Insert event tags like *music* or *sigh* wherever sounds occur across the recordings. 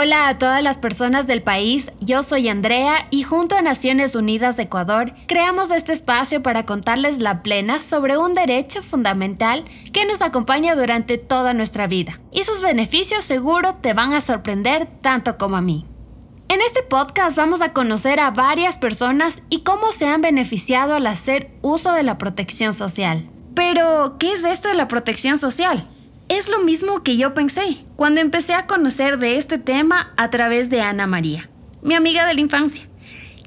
Hola a todas las personas del país, yo soy Andrea y junto a Naciones Unidas de Ecuador creamos este espacio para contarles la plena sobre un derecho fundamental que nos acompaña durante toda nuestra vida y sus beneficios seguro te van a sorprender tanto como a mí. En este podcast vamos a conocer a varias personas y cómo se han beneficiado al hacer uso de la protección social. Pero, ¿qué es esto de la protección social? Es lo mismo que yo pensé cuando empecé a conocer de este tema a través de Ana María, mi amiga de la infancia,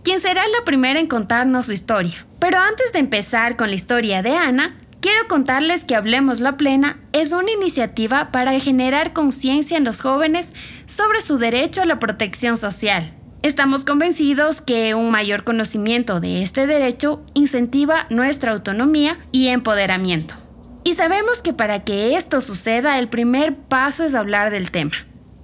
quien será la primera en contarnos su historia. Pero antes de empezar con la historia de Ana, quiero contarles que Hablemos la Plena es una iniciativa para generar conciencia en los jóvenes sobre su derecho a la protección social. Estamos convencidos que un mayor conocimiento de este derecho incentiva nuestra autonomía y empoderamiento. Y sabemos que para que esto suceda, el primer paso es hablar del tema,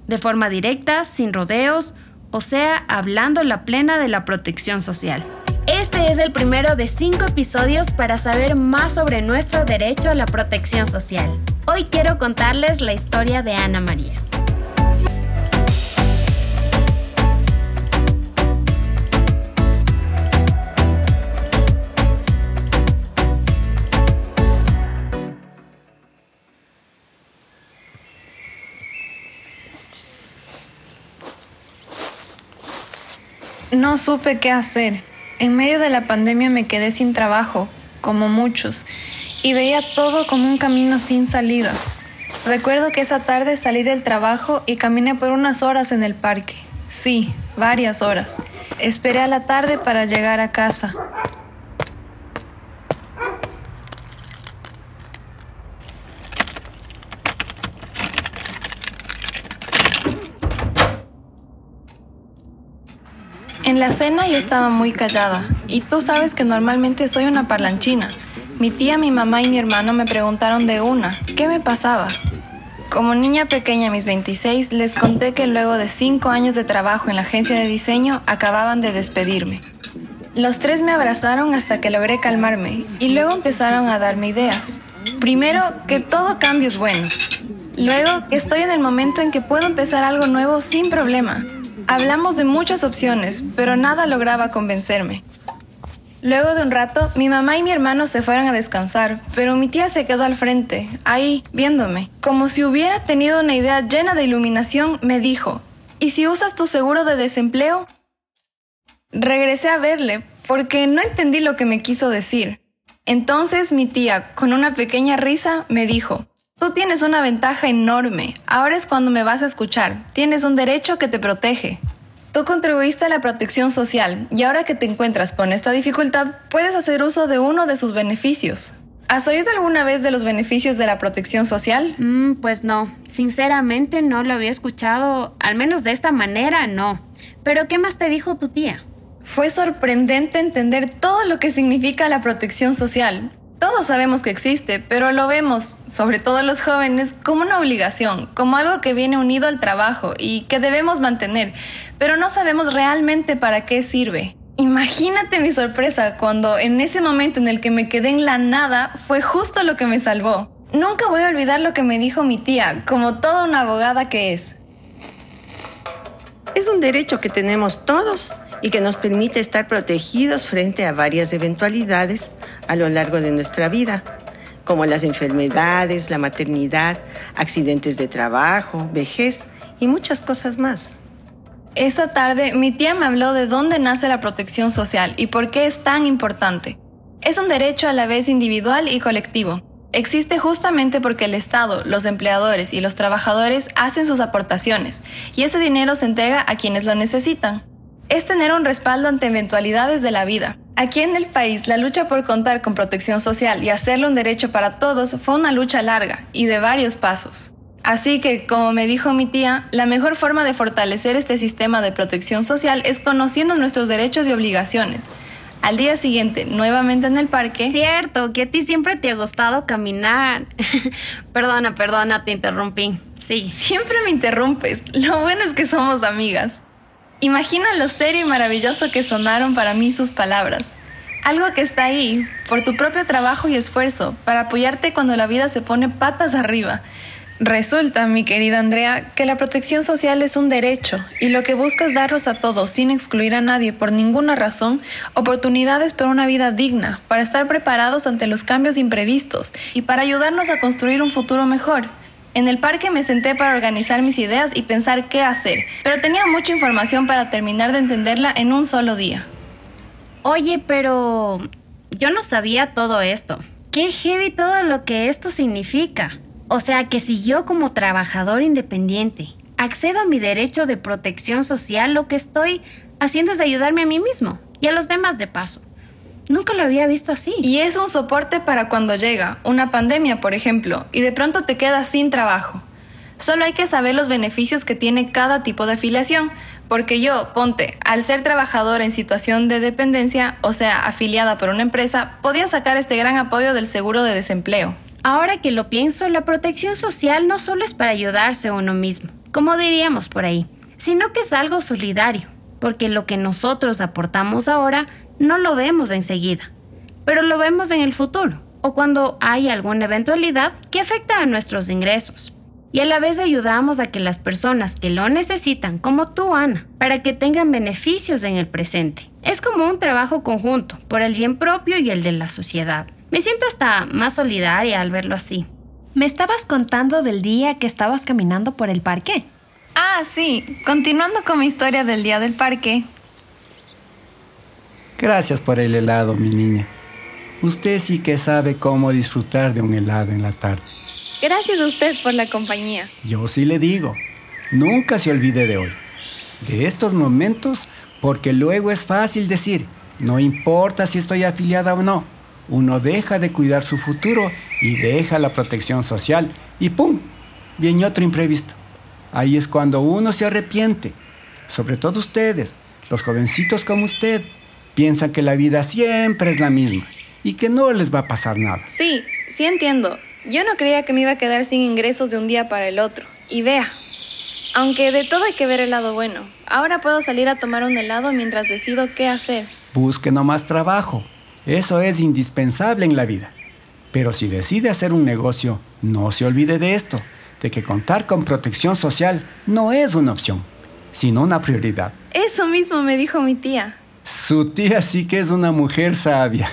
de forma directa, sin rodeos, o sea, hablando la plena de la protección social. Este es el primero de cinco episodios para saber más sobre nuestro derecho a la protección social. Hoy quiero contarles la historia de Ana María. No supe qué hacer. En medio de la pandemia me quedé sin trabajo, como muchos, y veía todo como un camino sin salida. Recuerdo que esa tarde salí del trabajo y caminé por unas horas en el parque. Sí, varias horas. Esperé a la tarde para llegar a casa. En la cena yo estaba muy callada, y tú sabes que normalmente soy una parlanchina. Mi tía, mi mamá y mi hermano me preguntaron de una, ¿qué me pasaba? Como niña pequeña, mis 26, les conté que luego de 5 años de trabajo en la agencia de diseño, acababan de despedirme. Los tres me abrazaron hasta que logré calmarme y luego empezaron a darme ideas. Primero, que todo cambio es bueno. Luego, que estoy en el momento en que puedo empezar algo nuevo sin problema. Hablamos de muchas opciones, pero nada lograba convencerme. Luego de un rato, mi mamá y mi hermano se fueron a descansar, pero mi tía se quedó al frente, ahí, viéndome. Como si hubiera tenido una idea llena de iluminación, me dijo, ¿y si usas tu seguro de desempleo? Regresé a verle, porque no entendí lo que me quiso decir. Entonces mi tía, con una pequeña risa, me dijo, Tú tienes una ventaja enorme. Ahora es cuando me vas a escuchar. Tienes un derecho que te protege. Tú contribuiste a la protección social y ahora que te encuentras con esta dificultad, puedes hacer uso de uno de sus beneficios. ¿Has oído alguna vez de los beneficios de la protección social? Mm, pues no, sinceramente no lo había escuchado, al menos de esta manera no. Pero ¿qué más te dijo tu tía? Fue sorprendente entender todo lo que significa la protección social. Todos sabemos que existe, pero lo vemos, sobre todo los jóvenes, como una obligación, como algo que viene unido al trabajo y que debemos mantener, pero no sabemos realmente para qué sirve. Imagínate mi sorpresa cuando en ese momento en el que me quedé en la nada fue justo lo que me salvó. Nunca voy a olvidar lo que me dijo mi tía, como toda una abogada que es. Es un derecho que tenemos todos y que nos permite estar protegidos frente a varias eventualidades a lo largo de nuestra vida, como las enfermedades, la maternidad, accidentes de trabajo, vejez y muchas cosas más. Esa tarde mi tía me habló de dónde nace la protección social y por qué es tan importante. Es un derecho a la vez individual y colectivo. Existe justamente porque el Estado, los empleadores y los trabajadores hacen sus aportaciones y ese dinero se entrega a quienes lo necesitan es tener un respaldo ante eventualidades de la vida. Aquí en el país, la lucha por contar con protección social y hacerlo un derecho para todos fue una lucha larga y de varios pasos. Así que, como me dijo mi tía, la mejor forma de fortalecer este sistema de protección social es conociendo nuestros derechos y obligaciones. Al día siguiente, nuevamente en el parque... Cierto, que a ti siempre te ha gustado caminar. *laughs* perdona, perdona, te interrumpí. Sí. Siempre me interrumpes. Lo bueno es que somos amigas. Imagina lo serio y maravilloso que sonaron para mí sus palabras. Algo que está ahí, por tu propio trabajo y esfuerzo, para apoyarte cuando la vida se pone patas arriba. Resulta, mi querida Andrea, que la protección social es un derecho y lo que busca es darnos a todos, sin excluir a nadie por ninguna razón, oportunidades para una vida digna, para estar preparados ante los cambios imprevistos y para ayudarnos a construir un futuro mejor. En el parque me senté para organizar mis ideas y pensar qué hacer, pero tenía mucha información para terminar de entenderla en un solo día. Oye, pero yo no sabía todo esto. Qué heavy todo lo que esto significa. O sea que si yo como trabajador independiente accedo a mi derecho de protección social, lo que estoy haciendo es ayudarme a mí mismo y a los demás de paso. Nunca lo había visto así. Y es un soporte para cuando llega una pandemia, por ejemplo, y de pronto te quedas sin trabajo. Solo hay que saber los beneficios que tiene cada tipo de afiliación, porque yo, ponte, al ser trabajador en situación de dependencia, o sea, afiliada por una empresa, podía sacar este gran apoyo del seguro de desempleo. Ahora que lo pienso, la protección social no solo es para ayudarse a uno mismo, como diríamos por ahí, sino que es algo solidario, porque lo que nosotros aportamos ahora no lo vemos enseguida, pero lo vemos en el futuro o cuando hay alguna eventualidad que afecta a nuestros ingresos. Y a la vez ayudamos a que las personas que lo necesitan, como tú, Ana, para que tengan beneficios en el presente. Es como un trabajo conjunto, por el bien propio y el de la sociedad. Me siento hasta más solidaria al verlo así. ¿Me estabas contando del día que estabas caminando por el parque? Ah, sí. Continuando con mi historia del día del parque. Gracias por el helado, mi niña. Usted sí que sabe cómo disfrutar de un helado en la tarde. Gracias a usted por la compañía. Yo sí le digo, nunca se olvide de hoy, de estos momentos, porque luego es fácil decir, no importa si estoy afiliada o no, uno deja de cuidar su futuro y deja la protección social y ¡pum! Viene otro imprevisto. Ahí es cuando uno se arrepiente. Sobre todo ustedes, los jovencitos como usted, piensan que la vida siempre es la misma y que no les va a pasar nada. Sí, sí entiendo. Yo no creía que me iba a quedar sin ingresos de un día para el otro. Y vea, aunque de todo hay que ver el lado bueno, ahora puedo salir a tomar un helado mientras decido qué hacer. Busque más trabajo. Eso es indispensable en la vida. Pero si decide hacer un negocio, no se olvide de esto, de que contar con protección social no es una opción, sino una prioridad. Eso mismo me dijo mi tía. Su tía sí que es una mujer sabia.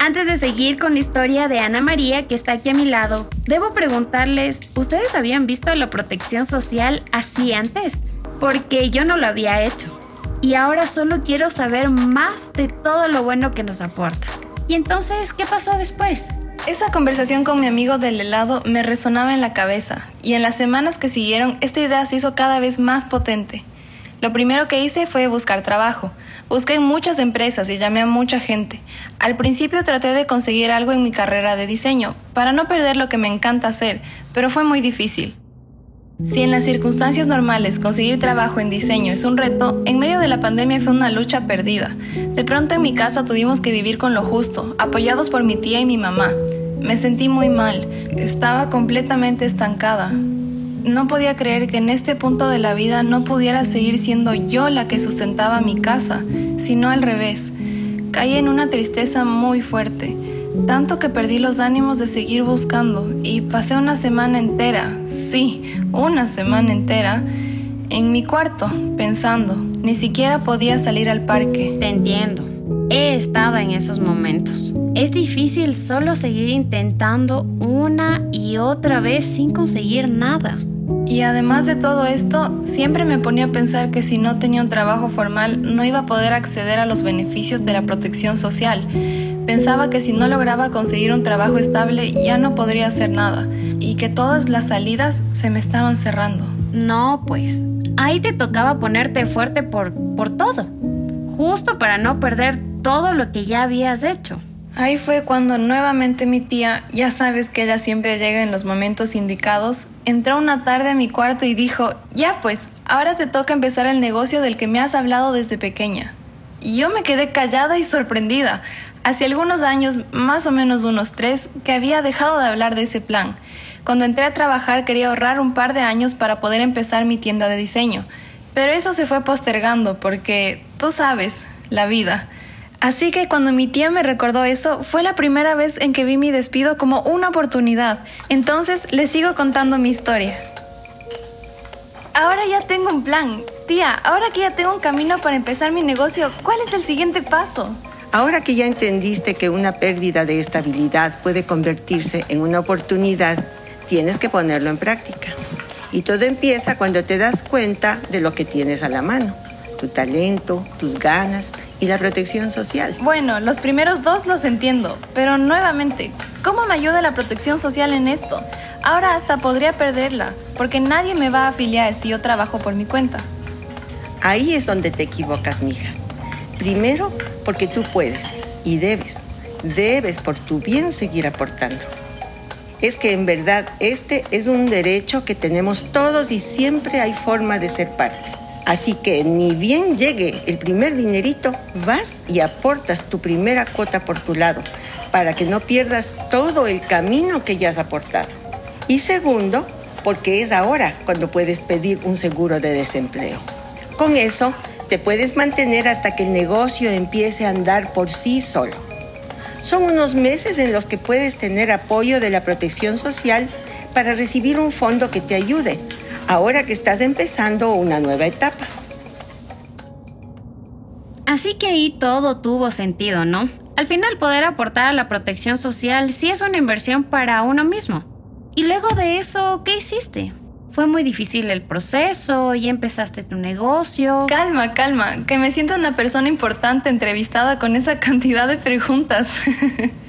Antes de seguir con la historia de Ana María, que está aquí a mi lado, debo preguntarles, ¿ustedes habían visto la protección social así antes? Porque yo no lo había hecho y ahora solo quiero saber más de todo lo bueno que nos aporta. ¿Y entonces qué pasó después? Esa conversación con mi amigo del helado me resonaba en la cabeza y en las semanas que siguieron esta idea se hizo cada vez más potente. Lo primero que hice fue buscar trabajo. Busqué en muchas empresas y llamé a mucha gente. Al principio traté de conseguir algo en mi carrera de diseño, para no perder lo que me encanta hacer, pero fue muy difícil. Si en las circunstancias normales conseguir trabajo en diseño es un reto, en medio de la pandemia fue una lucha perdida. De pronto en mi casa tuvimos que vivir con lo justo, apoyados por mi tía y mi mamá. Me sentí muy mal, estaba completamente estancada. No podía creer que en este punto de la vida no pudiera seguir siendo yo la que sustentaba mi casa, sino al revés. Caí en una tristeza muy fuerte tanto que perdí los ánimos de seguir buscando y pasé una semana entera, sí, una semana entera, en mi cuarto, pensando. Ni siquiera podía salir al parque. Te entiendo. He estado en esos momentos. Es difícil solo seguir intentando una y otra vez sin conseguir nada. Y además de todo esto, siempre me ponía a pensar que si no tenía un trabajo formal no iba a poder acceder a los beneficios de la protección social Pensaba que si no lograba conseguir un trabajo estable ya no podría hacer nada y que todas las salidas se me estaban cerrando. No, pues, ahí te tocaba ponerte fuerte por, por todo, justo para no perder todo lo que ya habías hecho. Ahí fue cuando nuevamente mi tía, ya sabes que ella siempre llega en los momentos indicados, entró una tarde a mi cuarto y dijo, ya pues, ahora te toca empezar el negocio del que me has hablado desde pequeña. Y yo me quedé callada y sorprendida. Hace algunos años, más o menos unos tres, que había dejado de hablar de ese plan. Cuando entré a trabajar quería ahorrar un par de años para poder empezar mi tienda de diseño, pero eso se fue postergando porque, tú sabes, la vida. Así que cuando mi tía me recordó eso, fue la primera vez en que vi mi despido como una oportunidad. Entonces les sigo contando mi historia. Ahora ya tengo un plan. Tía, ahora que ya tengo un camino para empezar mi negocio, ¿cuál es el siguiente paso? Ahora que ya entendiste que una pérdida de estabilidad puede convertirse en una oportunidad, tienes que ponerlo en práctica. Y todo empieza cuando te das cuenta de lo que tienes a la mano, tu talento, tus ganas y la protección social. Bueno, los primeros dos los entiendo, pero nuevamente, ¿cómo me ayuda la protección social en esto? Ahora hasta podría perderla, porque nadie me va a afiliar si yo trabajo por mi cuenta. Ahí es donde te equivocas, mija. Primero, porque tú puedes y debes, debes por tu bien seguir aportando. Es que en verdad este es un derecho que tenemos todos y siempre hay forma de ser parte. Así que ni bien llegue el primer dinerito, vas y aportas tu primera cuota por tu lado, para que no pierdas todo el camino que ya has aportado. Y segundo, porque es ahora cuando puedes pedir un seguro de desempleo. Con eso, te puedes mantener hasta que el negocio empiece a andar por sí solo. Son unos meses en los que puedes tener apoyo de la protección social para recibir un fondo que te ayude ahora que estás empezando una nueva etapa. Así que ahí todo tuvo sentido, ¿no? Al final poder aportar a la protección social sí es una inversión para uno mismo. Y luego de eso, ¿qué hiciste? ¿Fue muy difícil el proceso? ¿Y empezaste tu negocio? Calma, calma, que me siento una persona importante entrevistada con esa *laughs* cantidad de preguntas. *laughs*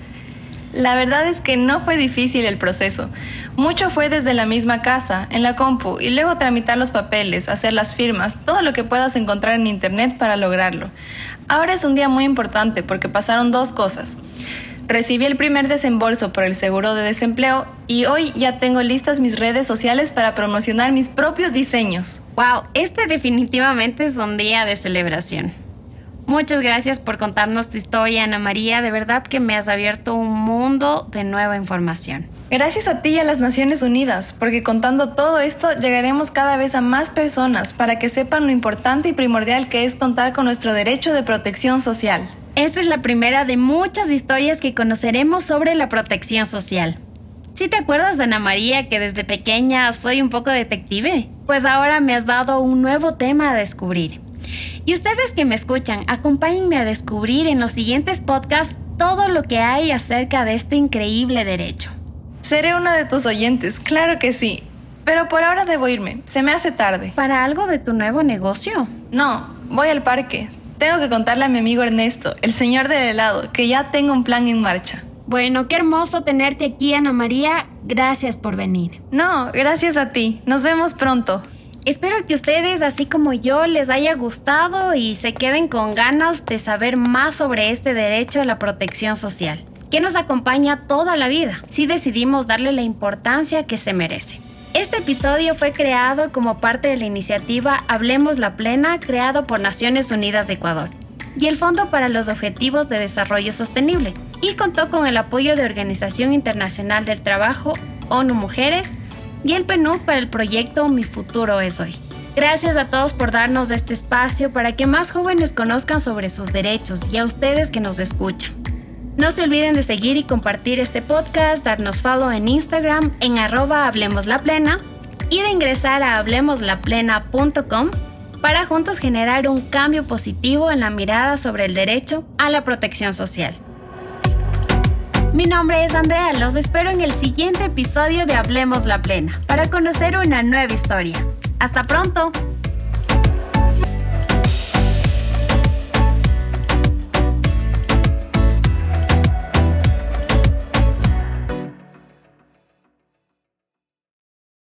La verdad es que no fue difícil el proceso. Mucho fue desde la misma casa, en la compu, y luego tramitar los papeles, hacer las firmas, todo lo que puedas encontrar en internet para lograrlo. Ahora es un día muy importante porque pasaron dos cosas. Recibí el primer desembolso por el seguro de desempleo y hoy ya tengo listas mis redes sociales para promocionar mis propios diseños. ¡Wow! Este definitivamente es un día de celebración. Muchas gracias por contarnos tu historia, Ana María. De verdad que me has abierto un mundo de nueva información. Gracias a ti y a las Naciones Unidas, porque contando todo esto llegaremos cada vez a más personas para que sepan lo importante y primordial que es contar con nuestro derecho de protección social. Esta es la primera de muchas historias que conoceremos sobre la protección social. ¿Sí te acuerdas de Ana María que desde pequeña soy un poco detective? Pues ahora me has dado un nuevo tema a descubrir. Y ustedes que me escuchan, acompáñenme a descubrir en los siguientes podcasts todo lo que hay acerca de este increíble derecho. Seré una de tus oyentes, claro que sí. Pero por ahora debo irme, se me hace tarde. ¿Para algo de tu nuevo negocio? No, voy al parque. Tengo que contarle a mi amigo Ernesto, el señor del helado, que ya tengo un plan en marcha. Bueno, qué hermoso tenerte aquí, Ana María. Gracias por venir. No, gracias a ti. Nos vemos pronto. Espero que ustedes, así como yo, les haya gustado y se queden con ganas de saber más sobre este derecho a la protección social, que nos acompaña toda la vida, si decidimos darle la importancia que se merece. Este episodio fue creado como parte de la iniciativa Hablemos la Plena, creado por Naciones Unidas de Ecuador y el Fondo para los Objetivos de Desarrollo Sostenible, y contó con el apoyo de Organización Internacional del Trabajo, ONU Mujeres, y el PNUD para el proyecto Mi Futuro es Hoy. Gracias a todos por darnos este espacio para que más jóvenes conozcan sobre sus derechos y a ustedes que nos escuchan. No se olviden de seguir y compartir este podcast, darnos follow en Instagram en arroba Hablemos Plena y de ingresar a hablemoslaplena.com para juntos generar un cambio positivo en la mirada sobre el derecho a la protección social. Mi nombre es Andrea, los espero en el siguiente episodio de Hablemos la Plena para conocer una nueva historia. Hasta pronto.